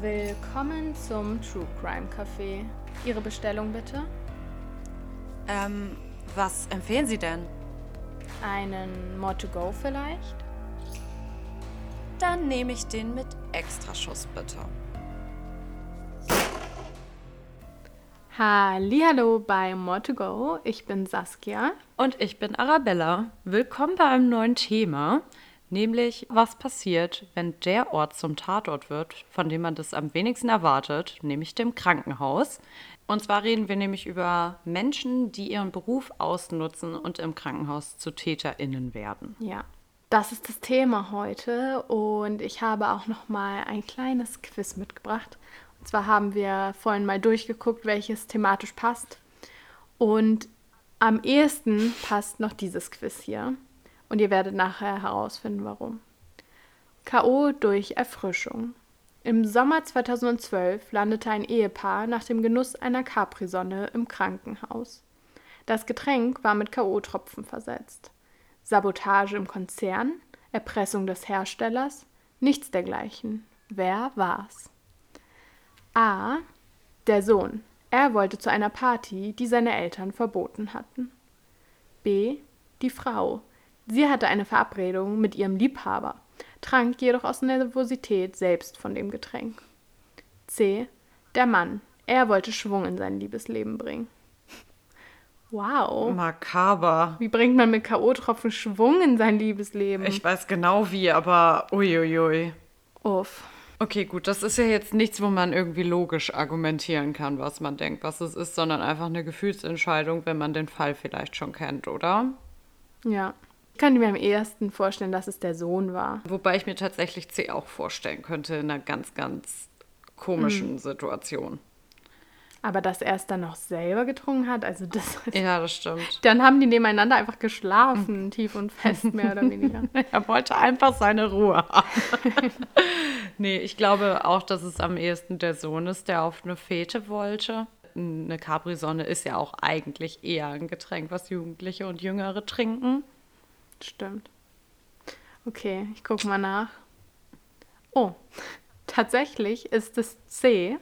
Willkommen zum True Crime Café. Ihre Bestellung bitte? Ähm, was empfehlen Sie denn? Einen More to Go vielleicht? Dann nehme ich den mit Extraschuss bitte. Hallo bei More to Go. Ich bin Saskia. Und ich bin Arabella. Willkommen bei einem neuen Thema, nämlich was passiert, wenn der Ort zum Tatort wird, von dem man das am wenigsten erwartet, nämlich dem Krankenhaus. Und zwar reden wir nämlich über Menschen, die ihren Beruf ausnutzen und im Krankenhaus zu TäterInnen werden. Ja, das ist das Thema heute und ich habe auch noch mal ein kleines Quiz mitgebracht. Und zwar haben wir vorhin mal durchgeguckt, welches thematisch passt. Und am ehesten passt noch dieses Quiz hier. Und ihr werdet nachher herausfinden, warum. K.O. durch Erfrischung. Im Sommer 2012 landete ein Ehepaar nach dem Genuss einer Capri-Sonne im Krankenhaus. Das Getränk war mit K.O.-Tropfen versetzt. Sabotage im Konzern, Erpressung des Herstellers, nichts dergleichen. Wer war's? A. Der Sohn. Er wollte zu einer Party, die seine Eltern verboten hatten. B. Die Frau. Sie hatte eine Verabredung mit ihrem Liebhaber, trank jedoch aus Nervosität selbst von dem Getränk. C. Der Mann. Er wollte Schwung in sein Liebesleben bringen. Wow. Makaber. Wie bringt man mit K.O.-Tropfen Schwung in sein Liebesleben? Ich weiß genau wie, aber uiuiui. Uff. Okay, gut, das ist ja jetzt nichts, wo man irgendwie logisch argumentieren kann, was man denkt, was es ist, sondern einfach eine Gefühlsentscheidung, wenn man den Fall vielleicht schon kennt, oder? Ja. Ich könnte mir am ehesten vorstellen, dass es der Sohn war. Wobei ich mir tatsächlich C auch vorstellen könnte in einer ganz, ganz komischen Situation. Aber dass er es dann noch selber getrunken hat, also das. Ja, das stimmt. Dann haben die nebeneinander einfach geschlafen, tief und fest, mehr oder weniger. Er wollte einfach seine Ruhe haben. nee, ich glaube auch, dass es am ehesten der Sohn ist, der auf eine Fete wollte. Eine Capri-Sonne ist ja auch eigentlich eher ein Getränk, was Jugendliche und Jüngere trinken. Stimmt. Okay, ich gucke mal nach. Oh, tatsächlich ist es C.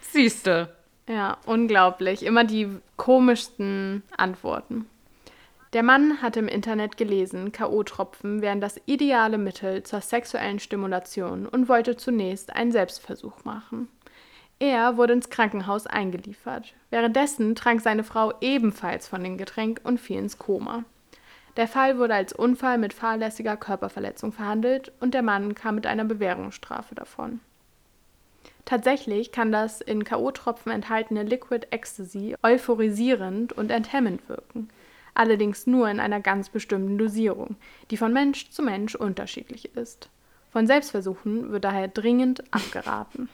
Siehste. Ja, unglaublich. Immer die komischsten Antworten. Der Mann hatte im Internet gelesen, K.O.-Tropfen wären das ideale Mittel zur sexuellen Stimulation und wollte zunächst einen Selbstversuch machen. Er wurde ins Krankenhaus eingeliefert. Währenddessen trank seine Frau ebenfalls von dem Getränk und fiel ins Koma. Der Fall wurde als Unfall mit fahrlässiger Körperverletzung verhandelt und der Mann kam mit einer Bewährungsstrafe davon. Tatsächlich kann das in K.O.-Tropfen enthaltene Liquid Ecstasy euphorisierend und enthemmend wirken, allerdings nur in einer ganz bestimmten Dosierung, die von Mensch zu Mensch unterschiedlich ist. Von Selbstversuchen wird daher dringend abgeraten.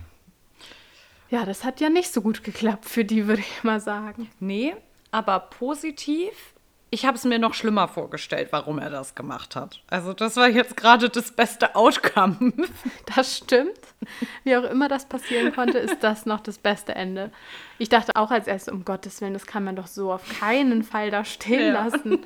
Ja, das hat ja nicht so gut geklappt für die, würde ich mal sagen. Nee, aber positiv. Ich habe es mir noch schlimmer vorgestellt, warum er das gemacht hat. Also das war jetzt gerade das beste Outcome. Das stimmt. Wie auch immer das passieren konnte, ist das noch das beste Ende. Ich dachte auch als erstes, um Gottes Willen, das kann man doch so auf keinen Fall da stehen Ja. lassen.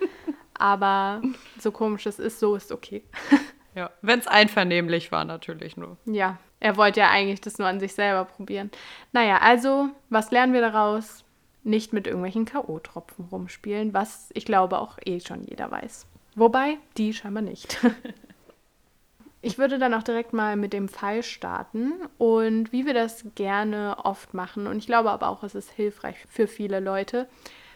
Aber so komisch es ist, so ist okay. Ja, wenn es einvernehmlich war natürlich nur. Ja, er wollte ja eigentlich das nur an sich selber probieren. Naja, also, was lernen wir daraus? Nicht mit irgendwelchen K.O.-Tropfen rumspielen, was ich glaube auch eh schon jeder weiß. Wobei, die scheinbar nicht. Ich würde dann auch direkt mal mit dem Fall starten und wie wir das gerne oft machen, und ich glaube aber auch, es ist hilfreich für viele Leute,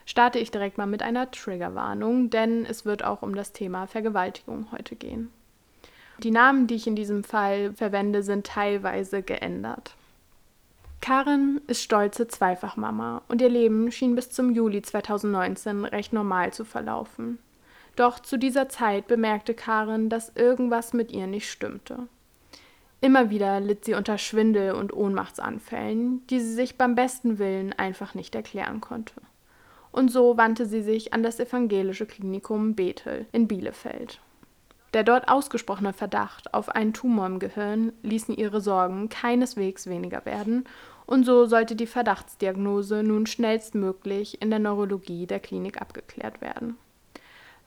starte ich direkt mal mit einer Triggerwarnung, denn es wird auch um das Thema Vergewaltigung heute gehen. Die Namen, die ich in diesem Fall verwende, sind teilweise geändert. Karen ist stolze Zweifachmama und ihr Leben schien bis zum Juli 2019 recht normal zu verlaufen. Doch zu dieser Zeit bemerkte Karen, dass irgendwas mit ihr nicht stimmte. Immer wieder litt sie unter Schwindel und Ohnmachtsanfällen, die sie sich beim besten Willen einfach nicht erklären konnte. Und so wandte sie sich an das evangelische Klinikum Bethel in Bielefeld. Der dort ausgesprochene Verdacht auf einen Tumor im Gehirn ließen ihre Sorgen keineswegs weniger werden, und so sollte die Verdachtsdiagnose nun schnellstmöglich in der Neurologie der Klinik abgeklärt werden.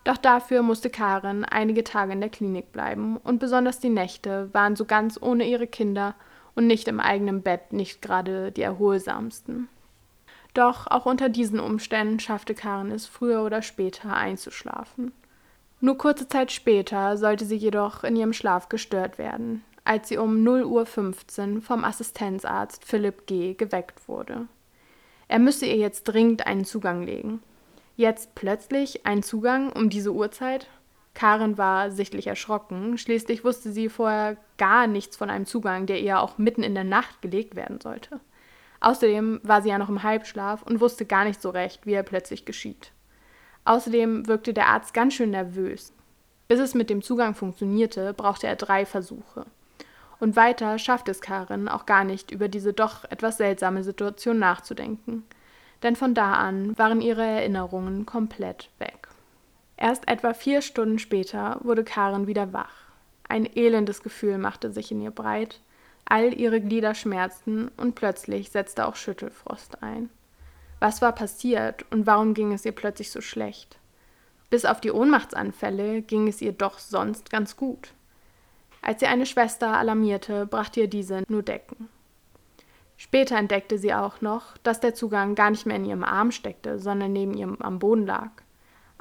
Doch dafür musste Karen einige Tage in der Klinik bleiben und besonders die Nächte waren so ganz ohne ihre Kinder und nicht im eigenen Bett nicht gerade die erholsamsten. Doch auch unter diesen Umständen schaffte Karen es früher oder später einzuschlafen. Nur kurze Zeit später sollte sie jedoch in ihrem Schlaf gestört werden, als sie um 0.15 Uhr vom Assistenzarzt Philipp G. geweckt wurde. Er müsse ihr jetzt dringend einen Zugang legen. Jetzt plötzlich ein Zugang um diese Uhrzeit? Karen war sichtlich erschrocken, schließlich wusste sie vorher gar nichts von einem Zugang, der ihr auch mitten in der Nacht gelegt werden sollte. Außerdem war sie ja noch im Halbschlaf und wusste gar nicht so recht, wie er plötzlich geschieht. Außerdem wirkte der Arzt ganz schön nervös. Bis es mit dem Zugang funktionierte, brauchte er drei Versuche. Und weiter schaffte es Karin auch gar nicht, über diese doch etwas seltsame Situation nachzudenken. Denn von da an waren ihre Erinnerungen komplett weg. Erst etwa vier Stunden später wurde Karin wieder wach. Ein elendes Gefühl machte sich in ihr breit, All ihre Glieder schmerzten und plötzlich setzte auch Schüttelfrost ein. Was war passiert und warum ging es ihr plötzlich so schlecht? Bis auf die Ohnmachtsanfälle ging es ihr doch sonst ganz gut. Als sie eine Schwester alarmierte, brachte ihr diese nur Decken. Später entdeckte sie auch noch, dass der Zugang gar nicht mehr in ihrem Arm steckte, sondern neben ihr am Boden lag.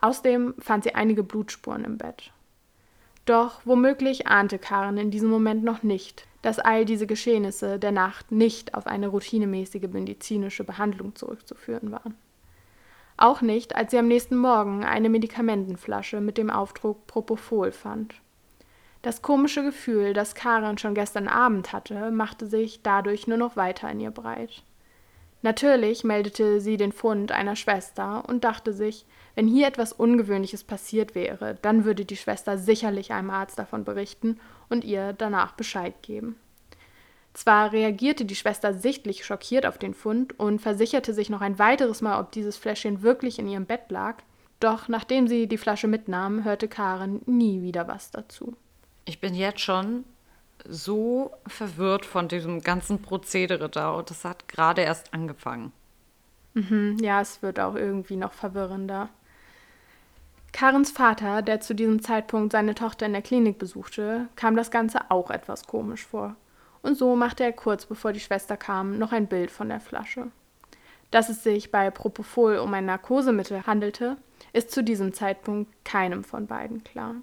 Außerdem fand sie einige Blutspuren im Bett. Doch womöglich ahnte Karen in diesem Moment noch nicht, dass all diese Geschehnisse der Nacht nicht auf eine routinemäßige medizinische Behandlung zurückzuführen waren. Auch nicht, als sie am nächsten Morgen eine Medikamentenflasche mit dem Aufdruck Propofol fand. Das komische Gefühl, das Karen schon gestern Abend hatte, machte sich dadurch nur noch weiter in ihr breit. Natürlich meldete sie den Fund einer Schwester und dachte sich, wenn hier etwas Ungewöhnliches passiert wäre, dann würde die Schwester sicherlich einem Arzt davon berichten und ihr danach Bescheid geben. Zwar reagierte die Schwester sichtlich schockiert auf den Fund und versicherte sich noch ein weiteres Mal, ob dieses Fläschchen wirklich in ihrem Bett lag, doch nachdem sie die Flasche mitnahm, hörte Karen nie wieder was dazu. Ich bin jetzt schon so verwirrt von diesem ganzen Prozedere da und das hat gerade erst angefangen. Mhm, ja, es wird auch irgendwie noch verwirrender. Karens Vater, der zu diesem Zeitpunkt seine Tochter in der Klinik besuchte, kam das Ganze auch etwas komisch vor. Und so machte er kurz bevor die Schwester kam noch ein Bild von der Flasche. Dass es sich bei Propofol um ein Narkosemittel handelte, ist zu diesem Zeitpunkt keinem von beiden klar.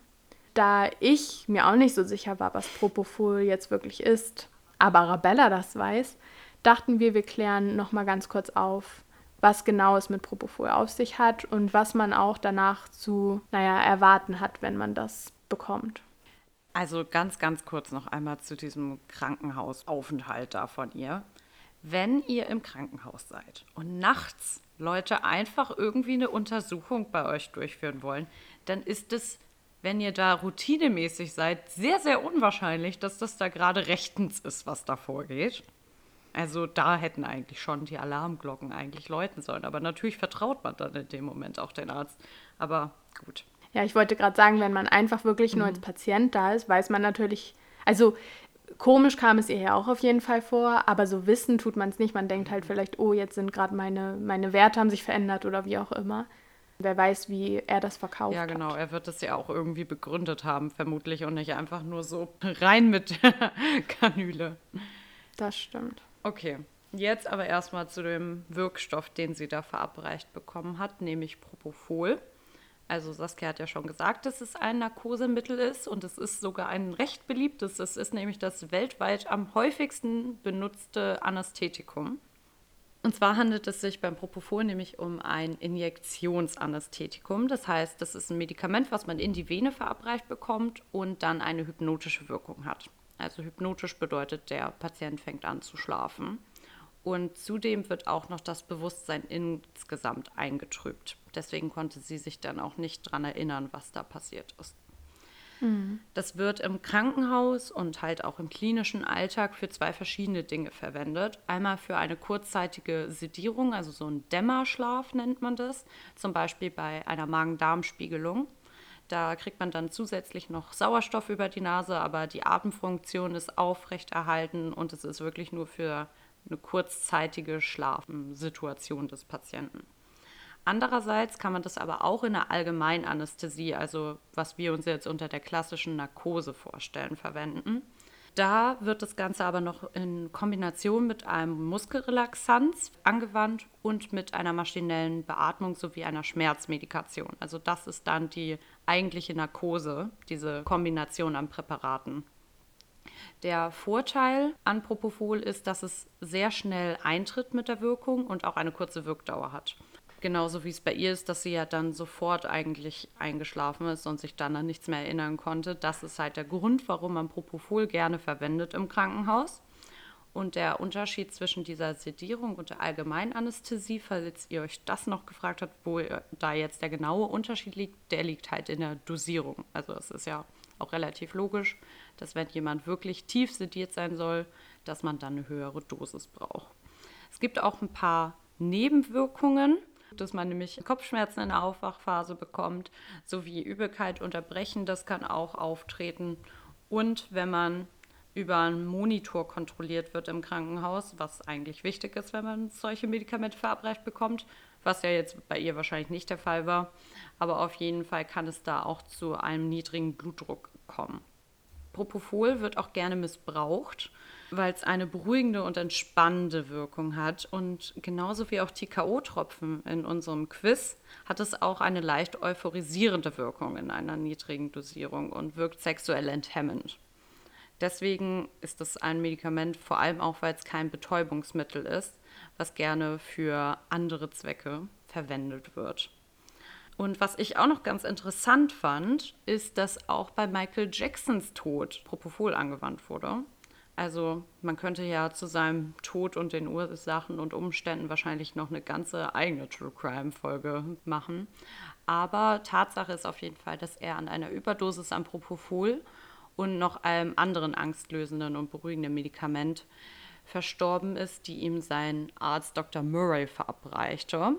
Da ich mir auch nicht so sicher war, was Propofol jetzt wirklich ist, aber Arabella das weiß, dachten wir, wir klären noch mal ganz kurz auf, was genau es mit Propofol auf sich hat und was man auch danach zu, naja, erwarten hat, wenn man das bekommt. Also ganz, ganz kurz noch einmal zu diesem Krankenhausaufenthalt da von ihr. Wenn ihr im Krankenhaus seid und nachts Leute einfach irgendwie eine Untersuchung bei euch durchführen wollen, dann ist es, wenn ihr da routinemäßig seid, sehr, sehr unwahrscheinlich, dass das da gerade rechtens ist, was da vorgeht. Also da hätten eigentlich schon die Alarmglocken eigentlich läuten sollen. Aber natürlich vertraut man dann in dem Moment auch den Arzt. Aber gut. Ja, ich wollte gerade sagen, wenn man einfach wirklich nur als mhm. Patient da ist, weiß man natürlich, also komisch kam es ihr ja auch auf jeden Fall vor, aber so wissen tut man es nicht. Man denkt halt vielleicht, oh, jetzt sind gerade meine, meine Werte haben sich verändert oder wie auch immer. Wer weiß, wie er das verkauft. Ja, genau. Hat. Er wird das ja auch irgendwie begründet haben, vermutlich, und nicht einfach nur so rein mit Kanüle. Das stimmt. Okay, jetzt aber erstmal zu dem Wirkstoff, den sie da verabreicht bekommen hat, nämlich Propofol. Also Saskia hat ja schon gesagt, dass es ein Narkosemittel ist und es ist sogar ein recht beliebtes. Es ist nämlich das weltweit am häufigsten benutzte Anästhetikum. Und zwar handelt es sich beim Propofol nämlich um ein Injektionsanästhetikum. Das heißt, das ist ein Medikament, was man in die Vene verabreicht bekommt und dann eine hypnotische Wirkung hat. Also hypnotisch bedeutet, der Patient fängt an zu schlafen. Und zudem wird auch noch das Bewusstsein insgesamt eingetrübt. Deswegen konnte sie sich dann auch nicht daran erinnern, was da passiert ist. Mhm. Das wird im Krankenhaus und halt auch im klinischen Alltag für zwei verschiedene Dinge verwendet. Einmal für eine kurzzeitige Sedierung, also so ein Dämmerschlaf nennt man das, zum Beispiel bei einer Magen-Darm-Spiegelung. Da kriegt man dann zusätzlich noch Sauerstoff über die Nase, aber die Atemfunktion ist aufrechterhalten und es ist wirklich nur für eine kurzzeitige Schlafensituation des Patienten. Andererseits kann man das aber auch in der Allgemeinanästhesie, also was wir uns jetzt unter der klassischen Narkose vorstellen, verwenden. Da wird das Ganze aber noch in Kombination mit einem Muskelrelaxanz angewandt und mit einer maschinellen Beatmung sowie einer Schmerzmedikation. Also das ist dann die eigentliche Narkose, diese Kombination an Präparaten. Der Vorteil an Propofol ist, dass es sehr schnell eintritt mit der Wirkung und auch eine kurze Wirkdauer hat. Genauso wie es bei ihr ist, dass sie ja dann sofort eigentlich eingeschlafen ist und sich dann an nichts mehr erinnern konnte. Das ist halt der Grund, warum man Propofol gerne verwendet im Krankenhaus. Und der Unterschied zwischen dieser Sedierung und der Allgemeinanästhesie, falls ihr euch das noch gefragt habt, wo da jetzt der genaue Unterschied liegt, der liegt halt in der Dosierung. Also es ist ja auch relativ logisch, dass wenn jemand wirklich tief sediert sein soll, dass man dann eine höhere Dosis braucht. Es gibt auch ein paar Nebenwirkungen dass man nämlich Kopfschmerzen in der Aufwachphase bekommt, sowie Übelkeit, Unterbrechen, das kann auch auftreten. Und wenn man über einen Monitor kontrolliert wird im Krankenhaus, was eigentlich wichtig ist, wenn man solche Medikamente verabreicht bekommt, was ja jetzt bei ihr wahrscheinlich nicht der Fall war. Aber auf jeden Fall kann es da auch zu einem niedrigen Blutdruck kommen. Propofol wird auch gerne missbraucht weil es eine beruhigende und entspannende Wirkung hat. Und genauso wie auch die K.O.-Tropfen in unserem Quiz hat es auch eine leicht euphorisierende Wirkung in einer niedrigen Dosierung und wirkt sexuell enthemmend. Deswegen ist es ein Medikament, vor allem auch, weil es kein Betäubungsmittel ist, was gerne für andere Zwecke verwendet wird. Und was ich auch noch ganz interessant fand, ist, dass auch bei Michael Jacksons Tod Propofol angewandt wurde. Also man könnte ja zu seinem Tod und den Ursachen und Umständen wahrscheinlich noch eine ganze eigene True Crime-Folge machen. Aber Tatsache ist auf jeden Fall, dass er an einer Überdosis an Propofol und noch einem anderen angstlösenden und beruhigenden Medikament verstorben ist, die ihm sein Arzt Dr. Murray verabreichte.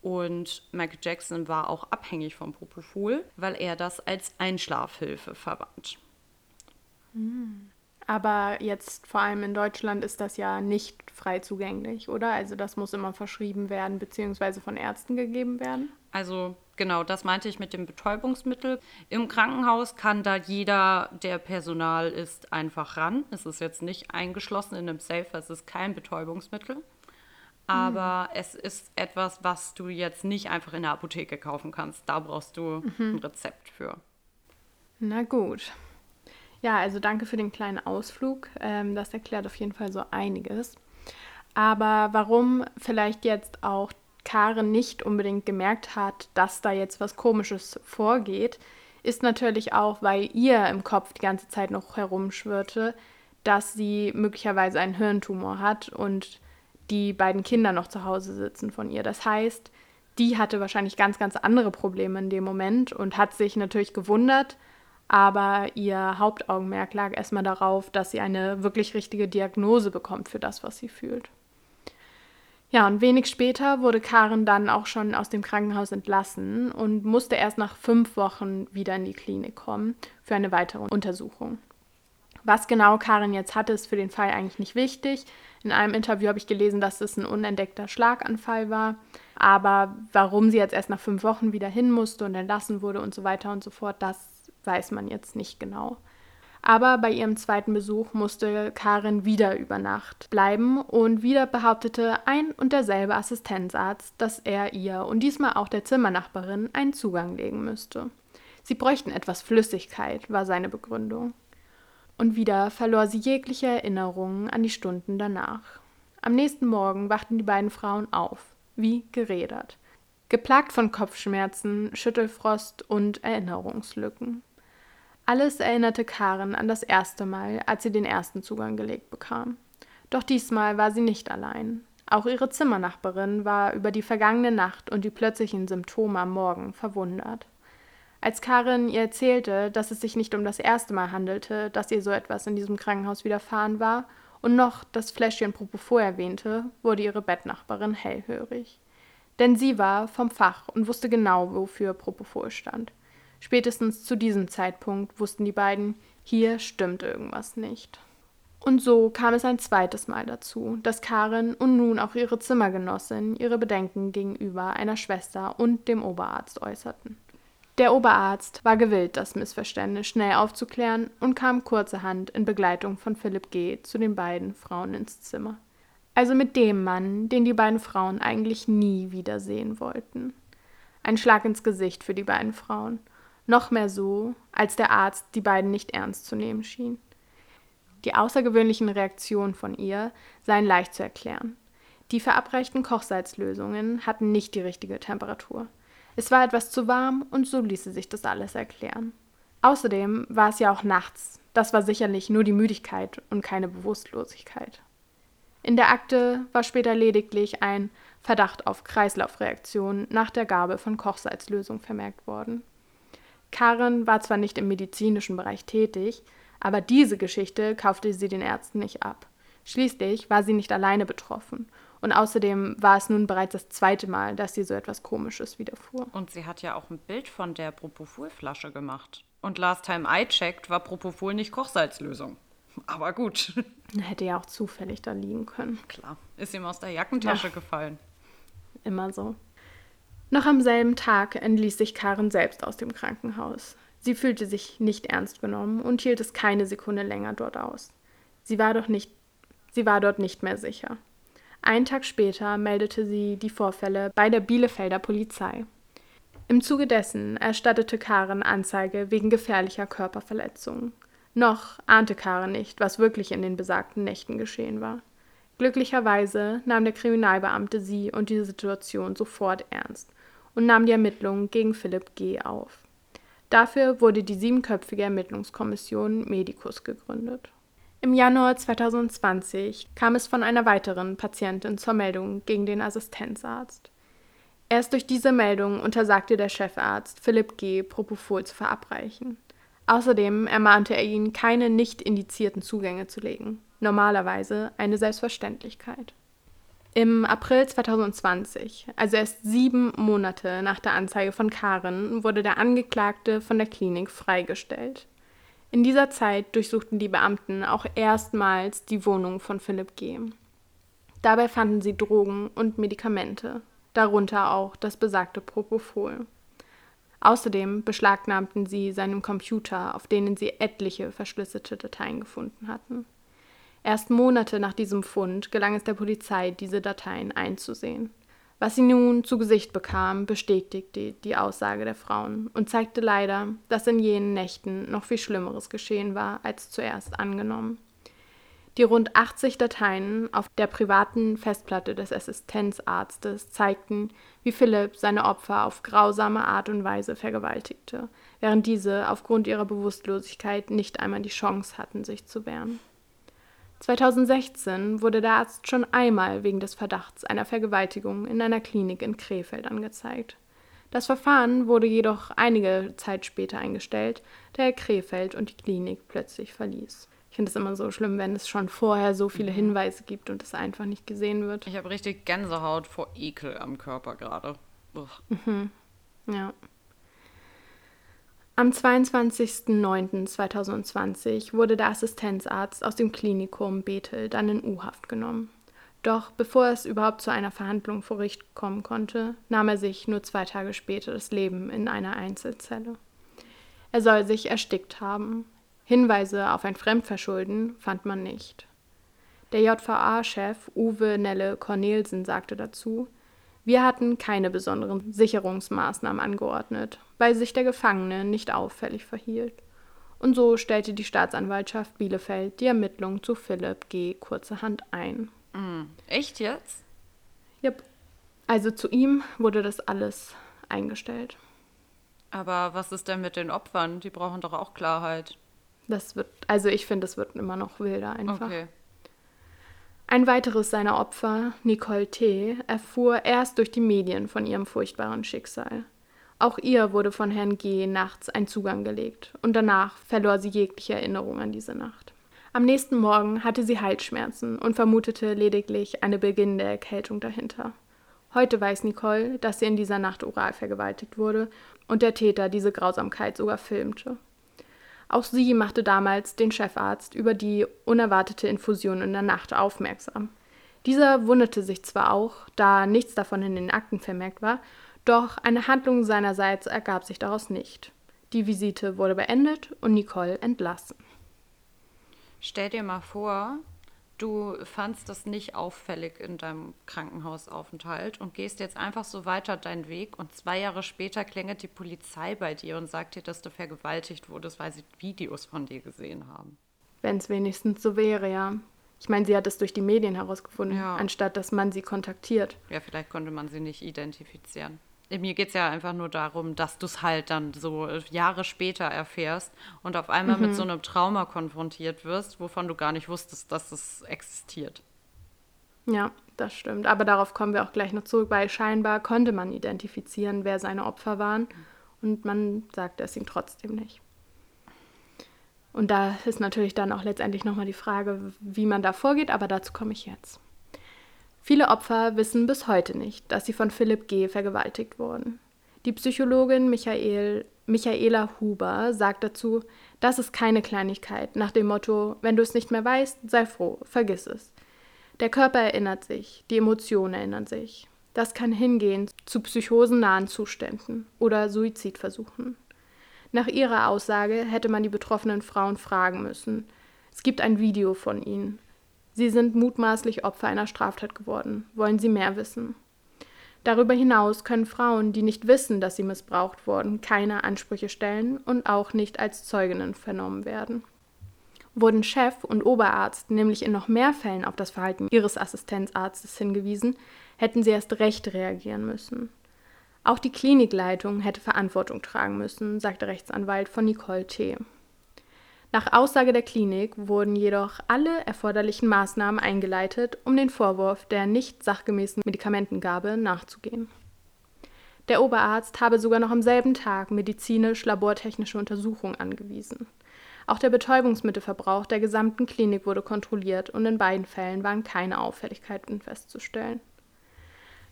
Und Michael Jackson war auch abhängig vom Propofol, weil er das als Einschlafhilfe verwandt. Mhm. Aber jetzt vor allem in Deutschland ist das ja nicht frei zugänglich, oder? Also das muss immer verschrieben werden beziehungsweise von Ärzten gegeben werden. Also genau, das meinte ich mit dem Betäubungsmittel. Im Krankenhaus kann da jeder, der Personal ist, einfach ran. Es ist jetzt nicht eingeschlossen in einem Safe, es ist kein Betäubungsmittel. Aber mhm. es ist etwas, was du jetzt nicht einfach in der Apotheke kaufen kannst. Da brauchst du mhm. ein Rezept für. Na gut. Ja, also danke für den kleinen Ausflug. Ähm, das erklärt auf jeden Fall so einiges. Aber warum vielleicht jetzt auch Karen nicht unbedingt gemerkt hat, dass da jetzt was Komisches vorgeht, ist natürlich auch, weil ihr im Kopf die ganze Zeit noch herumschwirrte, dass sie möglicherweise einen Hirntumor hat und die beiden Kinder noch zu Hause sitzen von ihr. Das heißt, die hatte wahrscheinlich ganz, ganz andere Probleme in dem Moment und hat sich natürlich gewundert, aber ihr Hauptaugenmerk lag erstmal darauf, dass sie eine wirklich richtige Diagnose bekommt für das, was sie fühlt. Ja, und wenig später wurde Karen dann auch schon aus dem Krankenhaus entlassen und musste erst nach fünf Wochen wieder in die Klinik kommen für eine weitere Untersuchung. Was genau Karen jetzt hatte, ist für den Fall eigentlich nicht wichtig. In einem Interview habe ich gelesen, dass es ein unentdeckter Schlaganfall war. Aber warum sie jetzt erst nach fünf Wochen wieder hin musste und entlassen wurde und so weiter und so fort, das weiß man jetzt nicht genau. Aber bei ihrem zweiten Besuch musste Karin wieder über Nacht bleiben und wieder behauptete ein und derselbe Assistenzarzt, dass er ihr und diesmal auch der Zimmernachbarin einen Zugang legen müsste. Sie bräuchten etwas Flüssigkeit, war seine Begründung. Und wieder verlor sie jegliche Erinnerungen an die Stunden danach. Am nächsten Morgen wachten die beiden Frauen auf, wie gerädert, geplagt von Kopfschmerzen, Schüttelfrost und Erinnerungslücken. Alles erinnerte Karen an das erste Mal, als sie den ersten Zugang gelegt bekam. Doch diesmal war sie nicht allein. Auch ihre Zimmernachbarin war über die vergangene Nacht und die plötzlichen Symptome am Morgen verwundert. Als Karin ihr erzählte, dass es sich nicht um das erste Mal handelte, dass ihr so etwas in diesem Krankenhaus widerfahren war und noch das Fläschchen Propofol erwähnte, wurde ihre Bettnachbarin hellhörig. Denn sie war vom Fach und wusste genau, wofür Propofol stand. Spätestens zu diesem Zeitpunkt wussten die beiden, hier stimmt irgendwas nicht. Und so kam es ein zweites Mal dazu, dass Karin und nun auch ihre Zimmergenossin ihre Bedenken gegenüber einer Schwester und dem Oberarzt äußerten. Der Oberarzt war gewillt, das Missverständnis schnell aufzuklären und kam kurzerhand in Begleitung von Philipp G. zu den beiden Frauen ins Zimmer. Also mit dem Mann, den die beiden Frauen eigentlich nie wiedersehen wollten. Ein Schlag ins Gesicht für die beiden Frauen. Noch mehr so, als der Arzt die beiden nicht ernst zu nehmen schien. Die außergewöhnlichen Reaktionen von ihr seien leicht zu erklären. Die verabreichten Kochsalzlösungen hatten nicht die richtige Temperatur. Es war etwas zu warm und so ließe sich das alles erklären. Außerdem war es ja auch nachts. Das war sicherlich nur die Müdigkeit und keine Bewusstlosigkeit. In der Akte war später lediglich ein Verdacht auf Kreislaufreaktion nach der Gabe von Kochsalzlösung vermerkt worden. Karen war zwar nicht im medizinischen Bereich tätig, aber diese Geschichte kaufte sie den Ärzten nicht ab. Schließlich war sie nicht alleine betroffen. Und außerdem war es nun bereits das zweite Mal, dass sie so etwas Komisches widerfuhr. Und sie hat ja auch ein Bild von der Propofol-Flasche gemacht. Und last time I checked, war Propofol nicht Kochsalzlösung. Aber gut. Hätte ja auch zufällig da liegen können. Klar. Ist ihm aus der Jackentasche ja. gefallen. Immer so. Noch am selben Tag entließ sich Karen selbst aus dem Krankenhaus. Sie fühlte sich nicht ernst genommen und hielt es keine Sekunde länger dort aus. Sie war doch nicht, sie war dort nicht mehr sicher. Einen Tag später meldete sie die Vorfälle bei der Bielefelder Polizei. Im Zuge dessen erstattete Karen Anzeige wegen gefährlicher Körperverletzungen. Noch ahnte Karen nicht, was wirklich in den besagten Nächten geschehen war. Glücklicherweise nahm der Kriminalbeamte sie und die Situation sofort ernst und nahm die Ermittlungen gegen Philipp G. auf. Dafür wurde die siebenköpfige Ermittlungskommission Medicus gegründet. Im Januar 2020 kam es von einer weiteren Patientin zur Meldung gegen den Assistenzarzt. Erst durch diese Meldung untersagte der Chefarzt Philipp G. Propofol zu verabreichen. Außerdem ermahnte er ihn, keine nicht indizierten Zugänge zu legen. Normalerweise eine Selbstverständlichkeit. Im April 2020, also erst sieben Monate nach der Anzeige von Karen, wurde der Angeklagte von der Klinik freigestellt. In dieser Zeit durchsuchten die Beamten auch erstmals die Wohnung von Philipp G. Dabei fanden sie Drogen und Medikamente, darunter auch das besagte Propofol. Außerdem beschlagnahmten sie seinen Computer, auf denen sie etliche verschlüsselte Dateien gefunden hatten. Erst Monate nach diesem Fund gelang es der Polizei, diese Dateien einzusehen. Was sie nun zu Gesicht bekam, bestätigte die Aussage der Frauen und zeigte leider, dass in jenen Nächten noch viel Schlimmeres geschehen war als zuerst angenommen. Die rund 80 Dateien auf der privaten Festplatte des Assistenzarztes zeigten, wie Philipp seine Opfer auf grausame Art und Weise vergewaltigte, während diese aufgrund ihrer Bewusstlosigkeit nicht einmal die Chance hatten, sich zu wehren. 2016 wurde der Arzt schon einmal wegen des Verdachts einer Vergewaltigung in einer Klinik in Krefeld angezeigt. Das Verfahren wurde jedoch einige Zeit später eingestellt, da er Krefeld und die Klinik plötzlich verließ. Ich finde es immer so schlimm, wenn es schon vorher so viele mhm. Hinweise gibt und es einfach nicht gesehen wird. Ich habe richtig Gänsehaut vor Ekel am Körper gerade. Mhm. Ja. Am 22.09.2020 wurde der Assistenzarzt aus dem Klinikum Bethel dann in U-Haft genommen. Doch bevor es überhaupt zu einer Verhandlung vor Gericht kommen konnte, nahm er sich nur zwei Tage später das Leben in einer Einzelzelle. Er soll sich erstickt haben. Hinweise auf ein Fremdverschulden fand man nicht. Der JVA-Chef Uwe Nelle Cornelsen sagte dazu, wir hatten keine besonderen Sicherungsmaßnahmen angeordnet, weil sich der Gefangene nicht auffällig verhielt. Und so stellte die Staatsanwaltschaft Bielefeld die Ermittlungen zu Philipp G. kurzerhand ein. Mm, echt jetzt? Yep. Also zu ihm wurde das alles eingestellt. Aber was ist denn mit den Opfern? Die brauchen doch auch Klarheit. Das wird, also ich finde, es wird immer noch wilder einfach. Okay. Ein weiteres seiner Opfer, Nicole T., erfuhr erst durch die Medien von ihrem furchtbaren Schicksal. Auch ihr wurde von Herrn G. nachts ein Zugang gelegt und danach verlor sie jegliche Erinnerung an diese Nacht. Am nächsten Morgen hatte sie Halsschmerzen und vermutete lediglich eine beginnende Erkältung dahinter. Heute weiß Nicole, dass sie in dieser Nacht oral vergewaltigt wurde und der Täter diese Grausamkeit sogar filmte. Auch sie machte damals den Chefarzt über die unerwartete Infusion in der Nacht aufmerksam. Dieser wunderte sich zwar auch, da nichts davon in den Akten vermerkt war, Doch eine Handlung seinerseits ergab sich daraus nicht. Die Visite wurde beendet und Nicole entlassen. Stell dir mal vor, du fandst das nicht auffällig in deinem Krankenhausaufenthalt und gehst jetzt einfach so weiter deinen Weg und zwei Jahre später klingelt die Polizei bei dir und sagt dir, dass du vergewaltigt wurdest, weil sie Videos von dir gesehen haben. Wenn es wenigstens so wäre, ja. Ich meine, sie hat es durch die Medien herausgefunden, Ja. anstatt dass man sie kontaktiert. Ja, vielleicht konnte man sie nicht identifizieren. Mir geht es ja einfach nur darum, dass du es halt dann so Jahre später erfährst und auf einmal mit so einem Trauma konfrontiert wirst, wovon du gar nicht wusstest, dass es existiert. Ja, das stimmt. Aber darauf kommen wir auch gleich noch zurück, weil scheinbar konnte man identifizieren, wer seine Opfer waren. Und man sagte es ihm trotzdem nicht. Und da ist natürlich dann auch letztendlich nochmal die Frage, wie man da vorgeht, aber dazu komme ich jetzt. Viele Opfer wissen bis heute nicht, dass sie von Philipp G. vergewaltigt wurden. Die Psychologin Michael, Michaela Huber sagt dazu, das ist keine Kleinigkeit, nach dem Motto, wenn du es nicht mehr weißt, sei froh, vergiss es. Der Körper erinnert sich, die Emotionen erinnern sich. Das kann hingehen zu psychosennahen Zuständen oder Suizidversuchen. Nach ihrer Aussage hätte man die betroffenen Frauen fragen müssen. Es gibt ein Video von ihnen. Sie sind mutmaßlich Opfer einer Straftat geworden. Wollen Sie mehr wissen? Darüber hinaus können Frauen, die nicht wissen, dass sie missbraucht wurden, keine Ansprüche stellen und auch nicht als Zeuginnen vernommen werden. Wurden Chef und Oberarzt nämlich in noch mehr Fällen auf das Verhalten ihres Assistenzarztes hingewiesen, hätten sie erst recht reagieren müssen. Auch die Klinikleitung hätte Verantwortung tragen müssen, sagte Rechtsanwalt von Nicole T. Nach Aussage der Klinik wurden jedoch alle erforderlichen Maßnahmen eingeleitet, um den Vorwurf der nicht sachgemäßen Medikamentengabe nachzugehen. Der Oberarzt habe sogar noch am selben Tag medizinisch-labortechnische Untersuchungen angewiesen. Auch der Betäubungsmittelverbrauch der gesamten Klinik wurde kontrolliert und in beiden Fällen waren keine Auffälligkeiten festzustellen.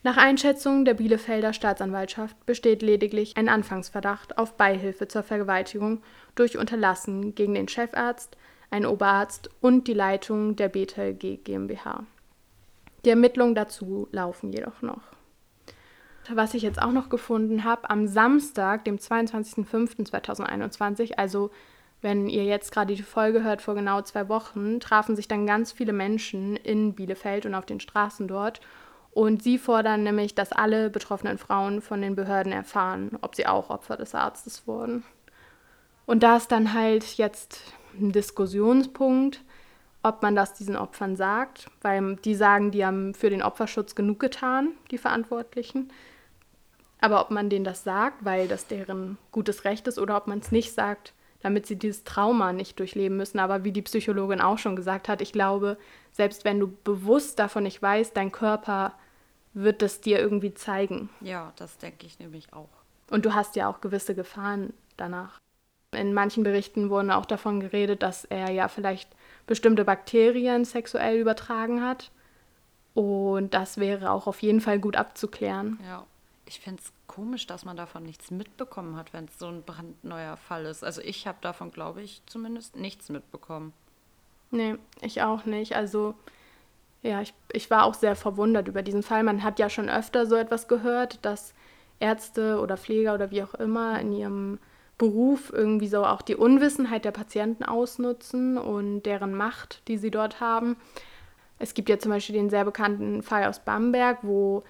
Nach Einschätzung der Bielefelder Staatsanwaltschaft besteht lediglich ein Anfangsverdacht auf Beihilfe zur Vergewaltigung durch Unterlassen gegen den Chefarzt, einen Oberarzt und die Leitung der Bethel G GmbH. Die Ermittlungen dazu laufen jedoch noch. Was ich jetzt auch noch gefunden habe, am Samstag, dem 22.05.2021, also wenn ihr jetzt gerade die Folge hört, vor genau zwei Wochen, trafen sich dann ganz viele Menschen in Bielefeld und auf den Straßen dort. Und sie fordern nämlich, dass alle betroffenen Frauen von den Behörden erfahren, ob sie auch Opfer des Arztes wurden. Und da ist dann halt jetzt ein Diskussionspunkt, ob man das diesen Opfern sagt, weil die sagen, die haben für den Opferschutz genug getan, die Verantwortlichen. Aber ob man denen das sagt, weil das deren gutes Recht ist, oder ob man es nicht sagt, damit sie dieses Trauma nicht durchleben müssen. Aber wie die Psychologin auch schon gesagt hat, ich glaube, selbst wenn du bewusst davon nicht weißt, dein Körper wird es dir irgendwie zeigen. Ja, das denke ich nämlich auch. Und du hast ja auch gewisse Gefahren danach. In manchen Berichten wurden auch davon geredet, dass er ja vielleicht bestimmte Bakterien sexuell übertragen hat. Und das wäre auch auf jeden Fall gut abzuklären. Ja. Ich finde es komisch, dass man davon nichts mitbekommen hat, wenn es so ein brandneuer Fall ist. Also ich habe davon, glaube ich, zumindest nichts mitbekommen. Nee, ich auch nicht. Also ja, ich, ich war auch sehr verwundert über diesen Fall. Man hat ja schon öfter so etwas gehört, dass Ärzte oder Pfleger oder wie auch immer in ihrem Beruf irgendwie so auch die Unwissenheit der Patienten ausnutzen und deren Macht, die sie dort haben. Es gibt ja zum Beispiel den sehr bekannten Fall aus Bamberg, wo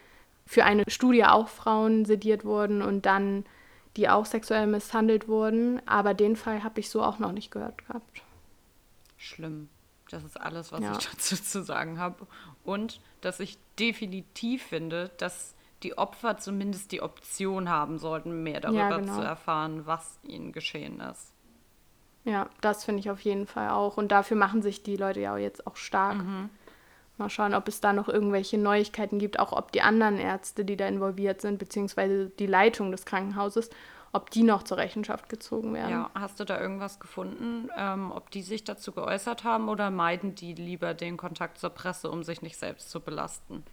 für eine Studie auch Frauen sediert wurden und dann die auch sexuell misshandelt wurden. Aber den Fall habe ich so auch noch nicht gehört gehabt. Schlimm. Das ist alles, was Ja. ich dazu zu sagen habe. Und dass ich definitiv finde, dass die Opfer zumindest die Option haben sollten, mehr darüber genau. zu erfahren, was ihnen geschehen ist. Ja, das finde ich auf jeden Fall auch. Und dafür machen sich die Leute ja jetzt auch stark. Mal schauen, ob es da noch irgendwelche Neuigkeiten gibt, auch ob die anderen Ärzte, die da involviert sind, beziehungsweise die Leitung des Krankenhauses, ob die noch zur Rechenschaft gezogen werden. Ja, hast du da irgendwas gefunden, ähm, ob die sich dazu geäußert haben oder meiden die lieber den Kontakt zur Presse, um sich nicht selbst zu belasten?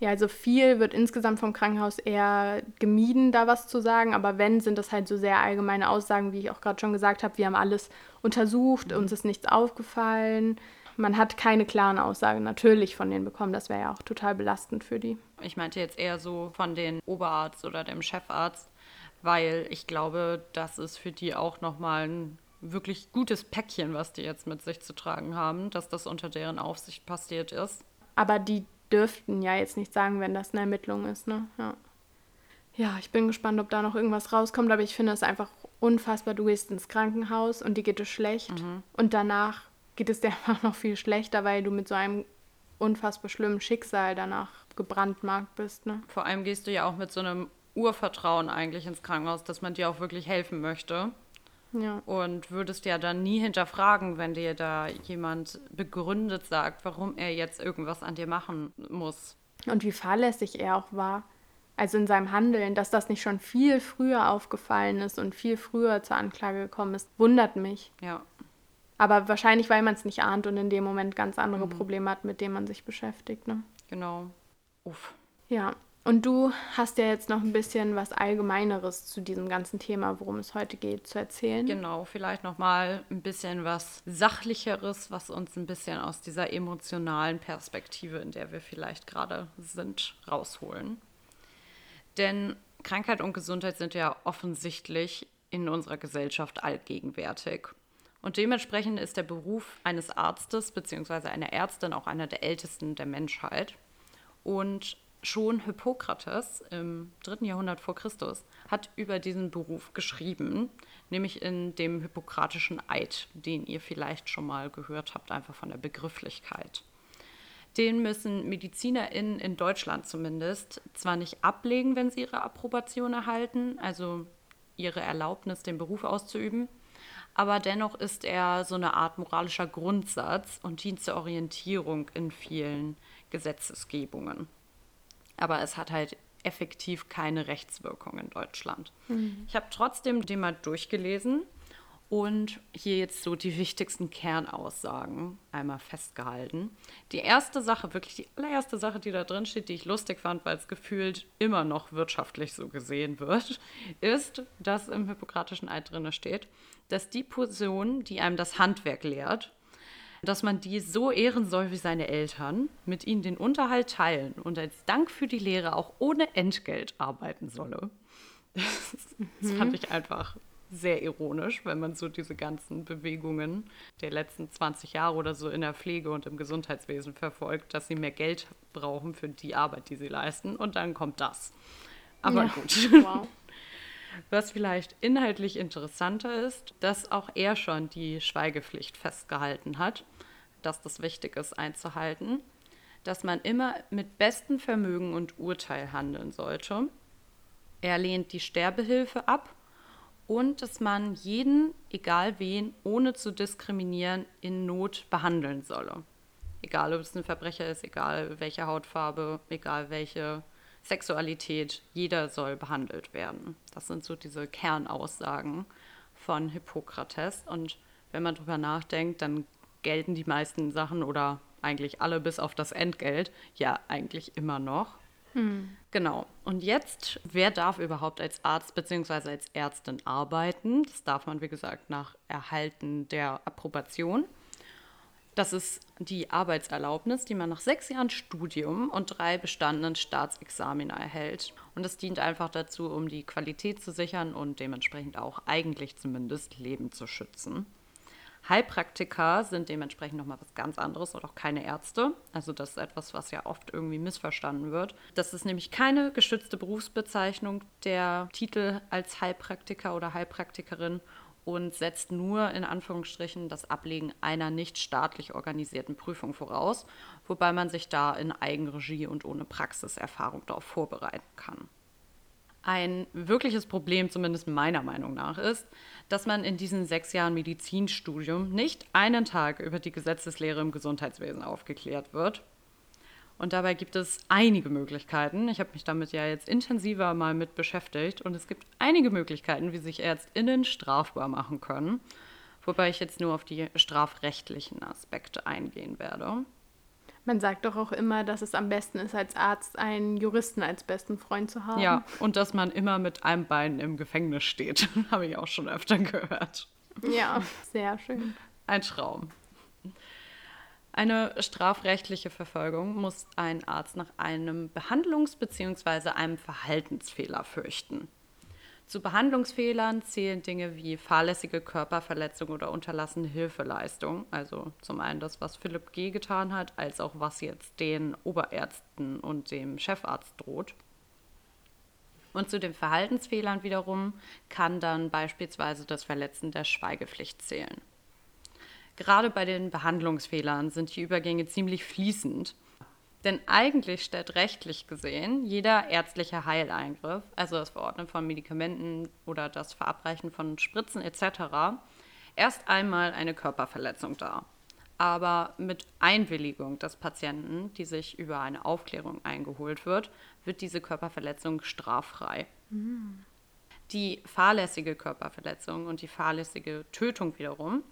Ja, also viel wird insgesamt vom Krankenhaus eher gemieden, da was zu sagen. Aber wenn, sind das halt so sehr allgemeine Aussagen, wie ich auch gerade schon gesagt habe. Wir haben alles untersucht, uns ist nichts aufgefallen. Man hat keine klaren Aussagen natürlich von denen bekommen. Das wäre ja auch total belastend für die. Ich meinte jetzt eher so von den Oberarzt oder dem Chefarzt, weil ich glaube, das ist für die auch nochmal ein wirklich gutes Päckchen, was die jetzt mit sich zu tragen haben, dass das unter deren Aufsicht passiert ist. Aber die dürften ja jetzt nicht sagen, wenn das eine Ermittlung ist, ne? Ja. Ja, ich bin gespannt, ob da noch irgendwas rauskommt, aber ich finde es einfach unfassbar. Du gehst ins Krankenhaus und dir geht es schlecht mhm. und danach geht es dir einfach noch viel schlechter, weil du mit so einem unfassbar schlimmen Schicksal danach gebrandmarkt bist. Ne? Vor allem gehst du ja auch mit so einem Urvertrauen eigentlich ins Krankenhaus, dass man dir auch wirklich helfen möchte. Ja. Und würdest ja dann nie hinterfragen, wenn dir da jemand begründet sagt, warum er jetzt irgendwas an dir machen muss. Und wie fahrlässig er auch war. Also in seinem Handeln, dass das nicht schon viel früher aufgefallen ist und viel früher zur Anklage gekommen ist, wundert mich. Ja. Aber wahrscheinlich, weil man es nicht ahnt und in dem Moment ganz andere mhm. Probleme hat, mit denen man sich beschäftigt. Ne? Genau. Uff. Ja, und du hast ja jetzt noch ein bisschen was Allgemeineres zu diesem ganzen Thema, worum es heute geht, zu erzählen. Genau, vielleicht noch mal ein bisschen was Sachlicheres, was uns ein bisschen aus dieser emotionalen Perspektive, in der wir vielleicht gerade sind, rausholen. Denn Krankheit und Gesundheit sind ja offensichtlich in unserer Gesellschaft allgegenwärtig. Und dementsprechend ist der Beruf eines Arztes bzw. einer Ärztin auch einer der ältesten der Menschheit. Und schon Hippokrates im dritten Jahrhundert vor Christus hat über diesen Beruf geschrieben, nämlich in dem hippokratischen Eid, den ihr vielleicht schon mal gehört habt, einfach von der Begrifflichkeit. Den müssen MedizinerInnen in Deutschland zumindest zwar nicht ablegen, wenn sie ihre Approbation erhalten, also ihre Erlaubnis, den Beruf auszuüben, aber dennoch ist er so eine Art moralischer Grundsatz und dient zur Orientierung in vielen Gesetzesgebungen. Aber es hat halt effektiv keine Rechtswirkung in Deutschland. Mhm. Ich habe trotzdem den mal durchgelesen und hier jetzt so die wichtigsten Kernaussagen einmal festgehalten. Die erste Sache, wirklich die allererste Sache, die da drin steht, die ich lustig fand, weil es gefühlt immer noch wirtschaftlich so gesehen wird, ist, dass im Hippokratischen Eid drin steht, dass die Person, die einem das Handwerk lehrt, dass man die so ehren soll wie seine Eltern, mit ihnen den Unterhalt teilen und als Dank für die Lehre auch ohne Entgelt arbeiten solle. Das, das fand ich einfach sehr ironisch, wenn man so diese ganzen Bewegungen der letzten 20 Jahre oder so in der Pflege und im Gesundheitswesen verfolgt, dass sie mehr Geld brauchen für die Arbeit, die sie leisten. Und dann kommt das. Aber ja. gut. Wow. Was vielleicht inhaltlich interessanter ist, dass auch er schon die Schweigepflicht festgehalten hat, dass das wichtig ist einzuhalten, dass man immer mit bestem Vermögen und Urteil handeln sollte. Er lehnt die Sterbehilfe ab und dass man jeden, egal wen, ohne zu diskriminieren, in Not behandeln solle. Egal, ob es ein Verbrecher ist, egal welche Hautfarbe, egal welche Sexualität, jeder soll behandelt werden. Das sind so diese Kernaussagen von Hippokrates. Und wenn man drüber nachdenkt, dann gelten die meisten Sachen oder eigentlich alle bis auf das Entgelt ja eigentlich immer noch. Hm. Genau. Und jetzt, wer darf überhaupt als Arzt bzw. als Ärztin arbeiten? Das darf man, wie gesagt, nach Erhalten der Approbation. Das ist die Arbeitserlaubnis, die man nach sechs Jahren Studium und drei bestandenen Staatsexamina erhält. Und das dient einfach dazu, um die Qualität zu sichern und dementsprechend auch eigentlich zumindest Leben zu schützen. Heilpraktiker sind dementsprechend nochmal was ganz anderes und auch keine Ärzte. Also das ist etwas, was ja oft irgendwie missverstanden wird. Das ist nämlich keine geschützte Berufsbezeichnung der Titel als Heilpraktiker oder Heilpraktikerin und setzt nur in Anführungsstrichen das Ablegen einer nicht staatlich organisierten Prüfung voraus, wobei man sich da in Eigenregie und ohne Praxiserfahrung darauf vorbereiten kann. Ein wirkliches Problem, zumindest meiner Meinung nach, ist, dass man in diesen sechs Jahren Medizinstudium nicht einen Tag über die Gesetzeslehre im Gesundheitswesen aufgeklärt wird. Und dabei gibt es einige Möglichkeiten. Ich habe mich damit ja jetzt intensiver mal mit beschäftigt. Und es gibt einige Möglichkeiten, wie sich ÄrztInnen strafbar machen können. Wobei ich jetzt nur auf die strafrechtlichen Aspekte eingehen werde. Man sagt doch auch immer, dass es am besten ist, als Arzt einen Juristen als besten Freund zu haben. Ja, und dass man immer mit einem Bein im Gefängnis steht. Habe ich auch schon öfter gehört. Ja, sehr schön. Ein Traum. Eine strafrechtliche Verfolgung muss ein Arzt nach einem Behandlungs- bzw. einem Verhaltensfehler fürchten. Zu Behandlungsfehlern zählen Dinge wie fahrlässige Körperverletzung oder unterlassene Hilfeleistung. Also zum einen das, was Philipp G. getan hat, als auch was jetzt den Oberärzten und dem Chefarzt droht. Und zu den Verhaltensfehlern wiederum kann dann beispielsweise das Verletzen der Schweigepflicht zählen. Gerade bei den Behandlungsfehlern sind die Übergänge ziemlich fließend. Denn eigentlich stellt rechtlich gesehen jeder ärztliche Heileingriff, also das Verordnen von Medikamenten oder das Verabreichen von Spritzen etc., erst einmal eine Körperverletzung dar. Aber mit Einwilligung des Patienten, die sich über eine Aufklärung eingeholt wird, wird diese Körperverletzung straffrei. Mhm. Die fahrlässige Körperverletzung und die fahrlässige Tötung wiederum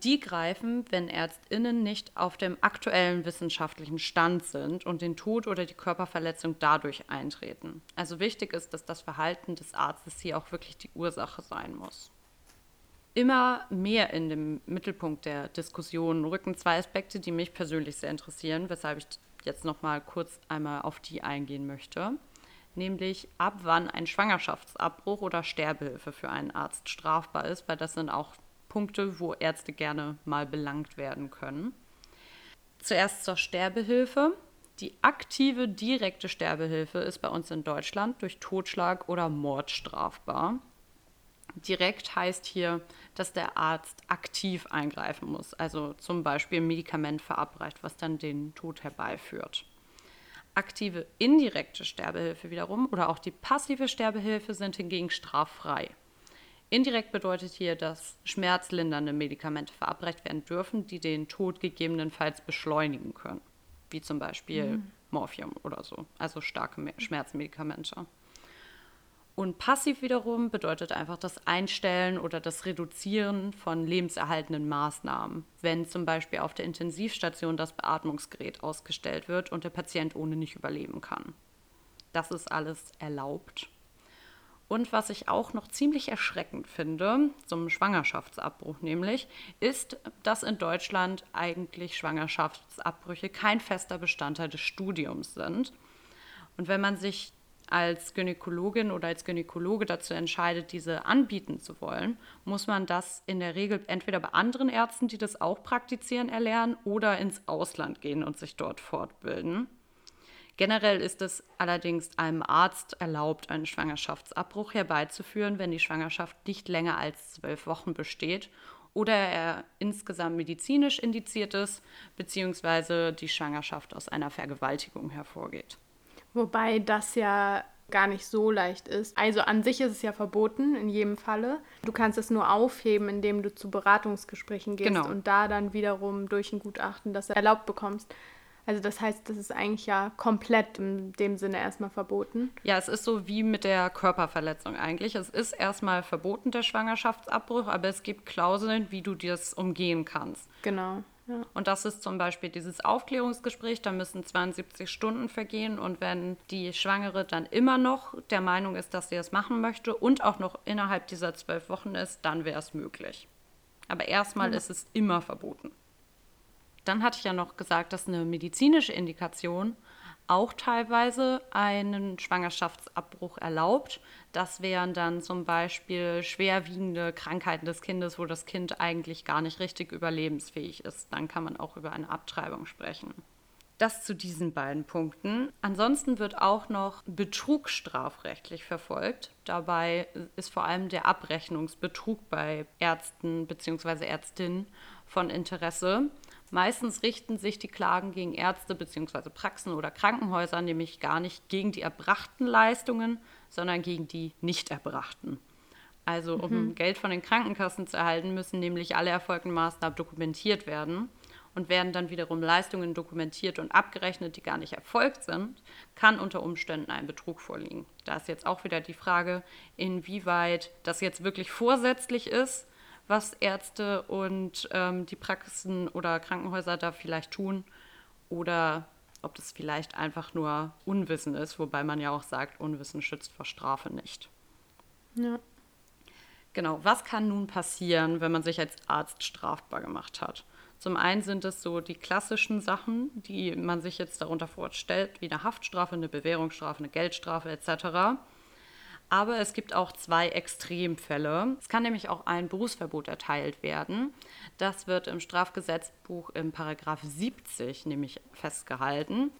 die greifen, wenn Ärztinnen nicht auf dem aktuellen wissenschaftlichen Stand sind und den Tod oder die Körperverletzung dadurch eintreten. Also wichtig ist, dass das Verhalten des Arztes hier auch wirklich die Ursache sein muss. Immer mehr in dem Mittelpunkt der Diskussion rücken zwei Aspekte, die mich persönlich sehr interessieren, weshalb ich jetzt noch mal kurz einmal auf die eingehen möchte nämlich ab wann ein Schwangerschaftsabbruch oder Sterbehilfe für einen Arzt strafbar ist, weil das sind auch Punkte, wo Ärzte gerne mal belangt werden können. Zuerst zur Sterbehilfe. Die aktive direkte Sterbehilfe ist bei uns in Deutschland durch Totschlag oder Mord strafbar. Direkt heißt hier, dass der Arzt aktiv eingreifen muss, also zum Beispiel ein Medikament verabreicht, was dann den Tod herbeiführt. Aktive indirekte Sterbehilfe wiederum oder auch die passive Sterbehilfe sind hingegen straffrei. Indirekt bedeutet hier, dass schmerzlindernde Medikamente verabreicht werden dürfen, die den Tod gegebenenfalls beschleunigen können, wie zum Beispiel mhm. Morphium oder so, also starke Schmerzmedikamente. Und passiv wiederum bedeutet einfach das Einstellen oder das Reduzieren von lebenserhaltenden Maßnahmen, wenn zum Beispiel auf der Intensivstation das Beatmungsgerät ausgestellt wird und der Patient ohne nicht überleben kann. Das ist alles erlaubt und was ich auch noch ziemlich erschreckend finde, zum Schwangerschaftsabbruch nämlich, ist, dass in Deutschland eigentlich Schwangerschaftsabbrüche kein fester Bestandteil des Studiums sind. Und wenn man sich als Gynäkologin oder als Gynäkologe dazu entscheidet, diese anbieten zu wollen, muss man das in der Regel entweder bei anderen Ärzten, die das auch praktizieren, erlernen oder ins Ausland gehen und sich dort fortbilden. Generell ist es allerdings einem Arzt erlaubt, einen Schwangerschaftsabbruch herbeizuführen, wenn die Schwangerschaft nicht länger als zwölf Wochen besteht oder er insgesamt medizinisch indiziert ist, beziehungsweise die Schwangerschaft aus einer Vergewaltigung hervorgeht. Wobei das ja gar nicht so leicht ist. Also an sich ist es ja verboten in jedem Falle. Du kannst es nur aufheben, indem du zu Beratungsgesprächen gehst genau. und da dann wiederum durch ein Gutachten das erlaubt bekommst. Also das heißt, das ist eigentlich ja komplett in dem Sinne erstmal verboten. Ja, es ist so wie mit der Körperverletzung eigentlich. Es ist erstmal verboten, der Schwangerschaftsabbruch, aber es gibt Klauseln, wie du das umgehen kannst. Genau. Ja. Und das ist zum Beispiel dieses Aufklärungsgespräch, da müssen 72 Stunden vergehen und wenn die Schwangere dann immer noch der Meinung ist, dass sie es machen möchte und auch noch innerhalb dieser zwölf Wochen ist, dann wäre es möglich. Aber erstmal ja. ist es immer verboten. Dann hatte ich ja noch gesagt, dass eine medizinische Indikation auch teilweise einen Schwangerschaftsabbruch erlaubt. Das wären dann zum Beispiel schwerwiegende Krankheiten des Kindes, wo das Kind eigentlich gar nicht richtig überlebensfähig ist. Dann kann man auch über eine Abtreibung sprechen. Das zu diesen beiden Punkten. Ansonsten wird auch noch Betrug strafrechtlich verfolgt. Dabei ist vor allem der Abrechnungsbetrug bei Ärzten bzw. Ärztinnen von Interesse. Meistens richten sich die Klagen gegen Ärzte bzw. Praxen oder Krankenhäuser nämlich gar nicht gegen die erbrachten Leistungen, sondern gegen die nicht erbrachten. Also um mhm. Geld von den Krankenkassen zu erhalten, müssen nämlich alle erfolgten Maßnahmen dokumentiert werden. Und werden dann wiederum Leistungen dokumentiert und abgerechnet, die gar nicht erfolgt sind, kann unter Umständen ein Betrug vorliegen. Da ist jetzt auch wieder die Frage, inwieweit das jetzt wirklich vorsätzlich ist was Ärzte und ähm, die Praxen oder Krankenhäuser da vielleicht tun oder ob das vielleicht einfach nur Unwissen ist, wobei man ja auch sagt, Unwissen schützt vor Strafe nicht. Ja. Genau, was kann nun passieren, wenn man sich als Arzt strafbar gemacht hat? Zum einen sind es so die klassischen Sachen, die man sich jetzt darunter vorstellt, wie eine Haftstrafe, eine Bewährungsstrafe, eine Geldstrafe etc. Aber es gibt auch zwei Extremfälle. Es kann nämlich auch ein Berufsverbot erteilt werden. Das wird im Strafgesetzbuch im Paragraph 70 nämlich festgehalten.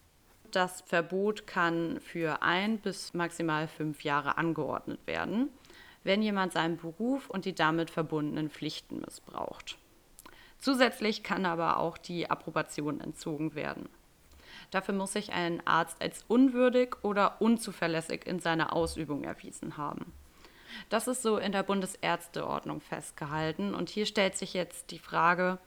Das Verbot kann für ein bis maximal fünf Jahre angeordnet werden, wenn jemand seinen Beruf und die damit verbundenen Pflichten missbraucht. Zusätzlich kann aber auch die Approbation entzogen werden. Dafür muss sich ein Arzt als unwürdig oder unzuverlässig in seiner Ausübung erwiesen haben. Das ist so in der Bundesärzteordnung festgehalten und hier stellt sich jetzt die Frage,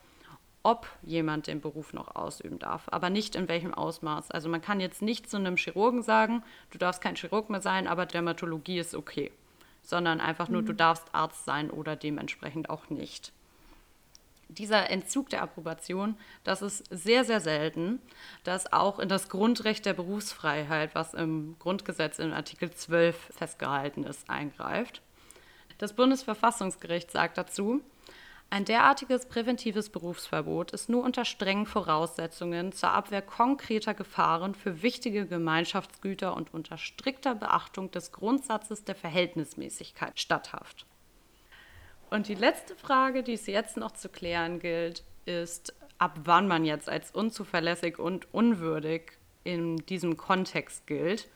ob jemand den Beruf noch ausüben darf, aber nicht in welchem Ausmaß. Also man kann jetzt nicht zu einem Chirurgen sagen, du darfst kein Chirurg mehr sein, aber Dermatologie ist okay, sondern einfach nur, mhm. du darfst Arzt sein oder dementsprechend auch nicht dieser Entzug der Approbation, das ist sehr, sehr selten, dass auch in das Grundrecht der Berufsfreiheit, was im Grundgesetz in Artikel 12 festgehalten ist, eingreift. Das Bundesverfassungsgericht sagt dazu, ein derartiges präventives Berufsverbot ist nur unter strengen Voraussetzungen zur Abwehr konkreter Gefahren für wichtige Gemeinschaftsgüter und unter strikter Beachtung des Grundsatzes der Verhältnismäßigkeit statthaft. Und die letzte Frage, die es jetzt noch zu klären gilt, ist, ab wann man jetzt als unzuverlässig und unwürdig in diesem Kontext gilt.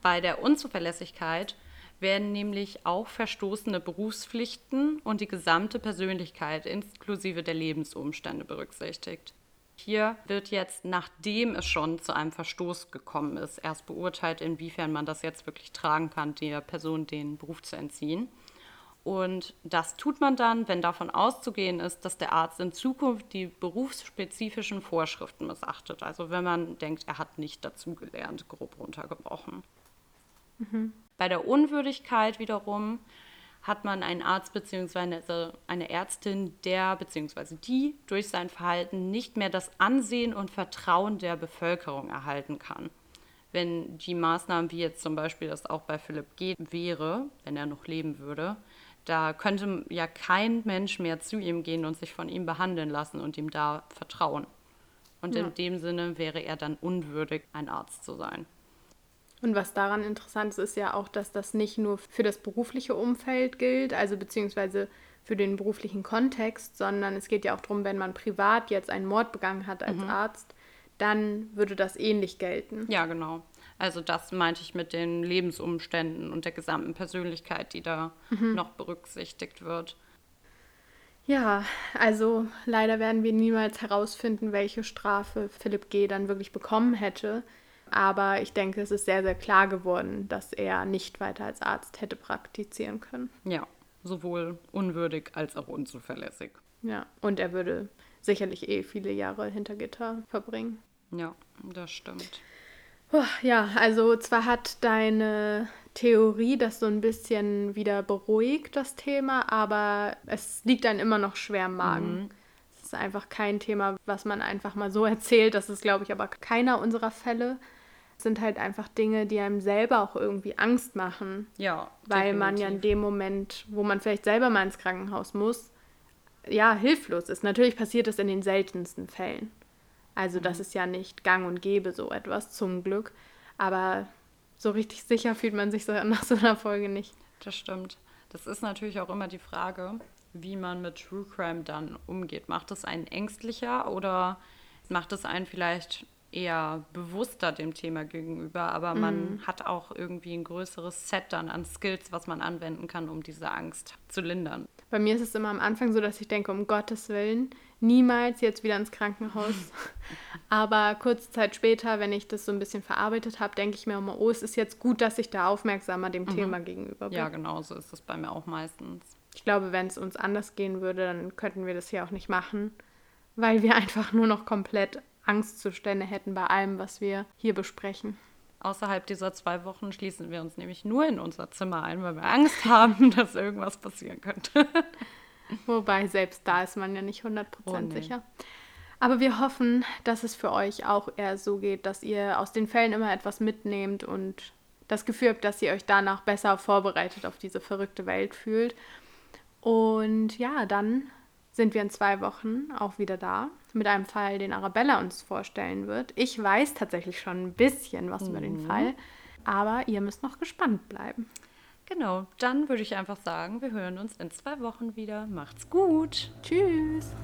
Bei der Unzuverlässigkeit werden nämlich auch verstoßene Berufspflichten und die gesamte Persönlichkeit inklusive der Lebensumstände berücksichtigt. Hier wird jetzt, nachdem es schon zu einem Verstoß gekommen ist, erst beurteilt, inwiefern man das jetzt wirklich tragen kann, der Person den Beruf zu entziehen. Und das tut man dann, wenn davon auszugehen ist, dass der Arzt in Zukunft die berufsspezifischen Vorschriften missachtet. Also wenn man denkt, er hat nicht dazugelernt, grob runtergebrochen. Mhm. Bei der Unwürdigkeit wiederum hat man einen Arzt bzw. eine Ärztin, der bzw. die durch sein Verhalten nicht mehr das Ansehen und Vertrauen der Bevölkerung erhalten kann. Wenn die Maßnahmen, wie jetzt zum Beispiel das auch bei Philipp G. wäre, wenn er noch leben würde, da könnte ja kein Mensch mehr zu ihm gehen und sich von ihm behandeln lassen und ihm da vertrauen. Und ja. in dem Sinne wäre er dann unwürdig, ein Arzt zu sein. Und was daran interessant ist, ist ja auch, dass das nicht nur für das berufliche Umfeld gilt, also beziehungsweise für den beruflichen Kontext, sondern es geht ja auch darum, wenn man privat jetzt einen Mord begangen hat als mhm. Arzt, dann würde das ähnlich gelten. Ja, genau. Also das meinte ich mit den Lebensumständen und der gesamten Persönlichkeit, die da mhm. noch berücksichtigt wird. Ja, also leider werden wir niemals herausfinden, welche Strafe Philipp G. dann wirklich bekommen hätte. Aber ich denke, es ist sehr, sehr klar geworden, dass er nicht weiter als Arzt hätte praktizieren können. Ja, sowohl unwürdig als auch unzuverlässig. Ja, und er würde sicherlich eh viele Jahre hinter Gitter verbringen. Ja, das stimmt. Ja, also zwar hat deine Theorie das so ein bisschen wieder beruhigt, das Thema, aber es liegt dann immer noch schwer im Magen. Mhm. Es ist einfach kein Thema, was man einfach mal so erzählt. Das ist, glaube ich, aber keiner unserer Fälle. Es sind halt einfach Dinge, die einem selber auch irgendwie Angst machen. Ja. Weil definitiv. man ja in dem Moment, wo man vielleicht selber mal ins Krankenhaus muss, ja, hilflos ist. Natürlich passiert das in den seltensten Fällen. Also das mhm. ist ja nicht gang und gäbe so etwas, zum Glück. Aber so richtig sicher fühlt man sich so nach so einer Folge nicht. Das stimmt. Das ist natürlich auch immer die Frage, wie man mit True Crime dann umgeht. Macht es einen ängstlicher oder macht es einen vielleicht eher bewusster dem Thema gegenüber, aber man mhm. hat auch irgendwie ein größeres Set dann an Skills, was man anwenden kann, um diese Angst zu lindern. Bei mir ist es immer am Anfang so, dass ich denke, um Gottes Willen, niemals jetzt wieder ins Krankenhaus. Aber kurze Zeit später, wenn ich das so ein bisschen verarbeitet habe, denke ich mir immer, oh, es ist jetzt gut, dass ich da aufmerksamer dem mhm. Thema gegenüber bin. Ja, genau, so ist das bei mir auch meistens. Ich glaube, wenn es uns anders gehen würde, dann könnten wir das hier auch nicht machen, weil wir einfach nur noch komplett Angstzustände hätten bei allem, was wir hier besprechen. Außerhalb dieser zwei Wochen schließen wir uns nämlich nur in unser Zimmer ein, weil wir Angst haben, dass irgendwas passieren könnte. Wobei, selbst da ist man ja nicht 100% oh, nee. sicher. Aber wir hoffen, dass es für euch auch eher so geht, dass ihr aus den Fällen immer etwas mitnehmt und das Gefühl habt, dass ihr euch danach besser vorbereitet auf diese verrückte Welt fühlt. Und ja, dann sind wir in zwei Wochen auch wieder da mit einem Fall, den Arabella uns vorstellen wird. Ich weiß tatsächlich schon ein bisschen was über den Fall, aber ihr müsst noch gespannt bleiben. Genau, dann würde ich einfach sagen, wir hören uns in zwei Wochen wieder. Macht's gut. Tschüss.